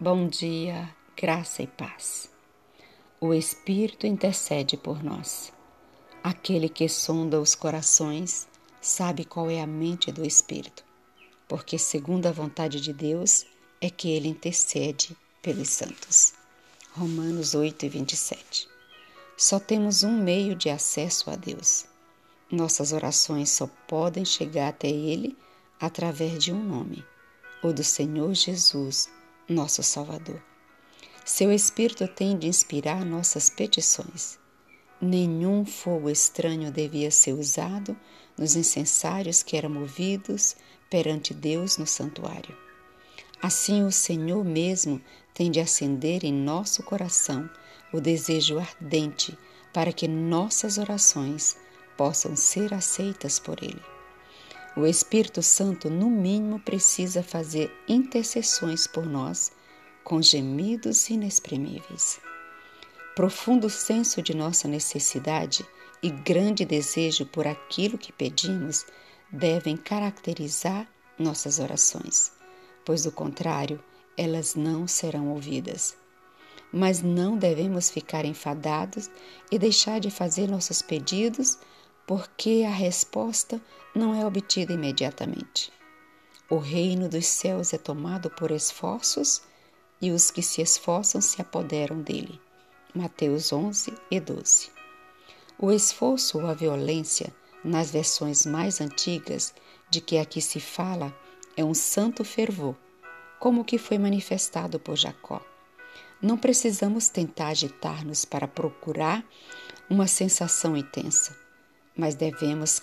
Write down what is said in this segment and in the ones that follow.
Bom dia, graça e paz. O Espírito intercede por nós. Aquele que sonda os corações sabe qual é a mente do Espírito, porque, segundo a vontade de Deus, é que ele intercede pelos santos. Romanos 8 e 27. Só temos um meio de acesso a Deus. Nossas orações só podem chegar até Ele através de um nome, o do Senhor Jesus nosso Salvador. Seu Espírito tem de inspirar nossas petições. Nenhum fogo estranho devia ser usado nos incensários que eram movidos perante Deus no santuário. Assim, o Senhor mesmo tem de acender em nosso coração o desejo ardente para que nossas orações possam ser aceitas por Ele. O Espírito Santo, no mínimo, precisa fazer intercessões por nós com gemidos inexprimíveis. Profundo senso de nossa necessidade e grande desejo por aquilo que pedimos devem caracterizar nossas orações, pois do contrário, elas não serão ouvidas. Mas não devemos ficar enfadados e deixar de fazer nossos pedidos porque a resposta não é obtida imediatamente. O reino dos céus é tomado por esforços e os que se esforçam se apoderam dele. Mateus 11 e 12. O esforço ou a violência, nas versões mais antigas de que aqui se fala, é um santo fervor, como o que foi manifestado por Jacó. Não precisamos tentar agitar-nos para procurar uma sensação intensa mas devemos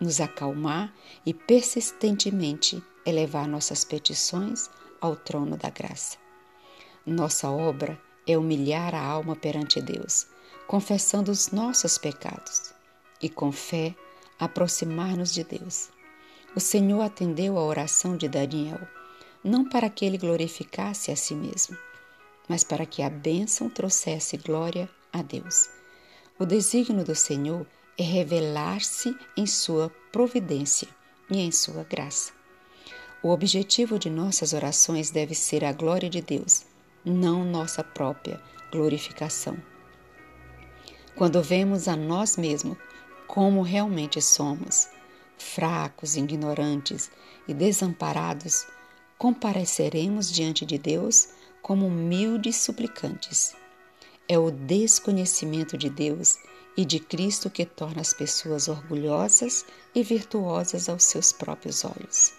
nos acalmar e persistentemente elevar nossas petições ao trono da graça. Nossa obra é humilhar a alma perante Deus, confessando os nossos pecados e, com fé, aproximar-nos de Deus. O Senhor atendeu a oração de Daniel, não para que ele glorificasse a si mesmo, mas para que a bênção trouxesse glória a Deus. O desígnio do Senhor é revelar-se em sua providência e em sua graça. O objetivo de nossas orações deve ser a glória de Deus, não nossa própria glorificação. Quando vemos a nós mesmos como realmente somos, fracos, ignorantes e desamparados, compareceremos diante de Deus como humildes suplicantes. É o desconhecimento de Deus e de Cristo que torna as pessoas orgulhosas e virtuosas aos seus próprios olhos.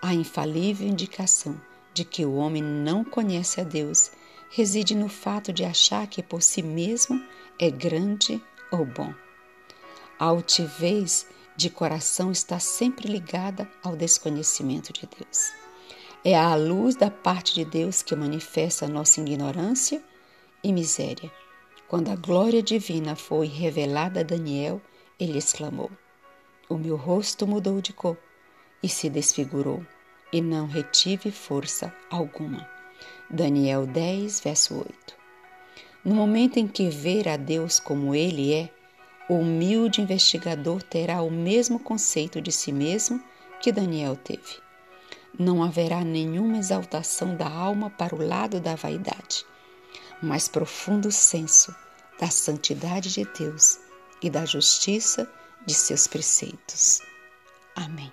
A infalível indicação de que o homem não conhece a Deus reside no fato de achar que por si mesmo é grande ou bom. A altivez de coração está sempre ligada ao desconhecimento de Deus. É a luz da parte de Deus que manifesta a nossa ignorância e miséria quando a glória divina foi revelada a Daniel, ele exclamou: O meu rosto mudou de cor e se desfigurou, e não retive força alguma. Daniel 10, verso 8. No momento em que ver a Deus como ele é, o humilde investigador terá o mesmo conceito de si mesmo que Daniel teve. Não haverá nenhuma exaltação da alma para o lado da vaidade mais profundo senso da santidade de Deus e da justiça de seus preceitos. Amém.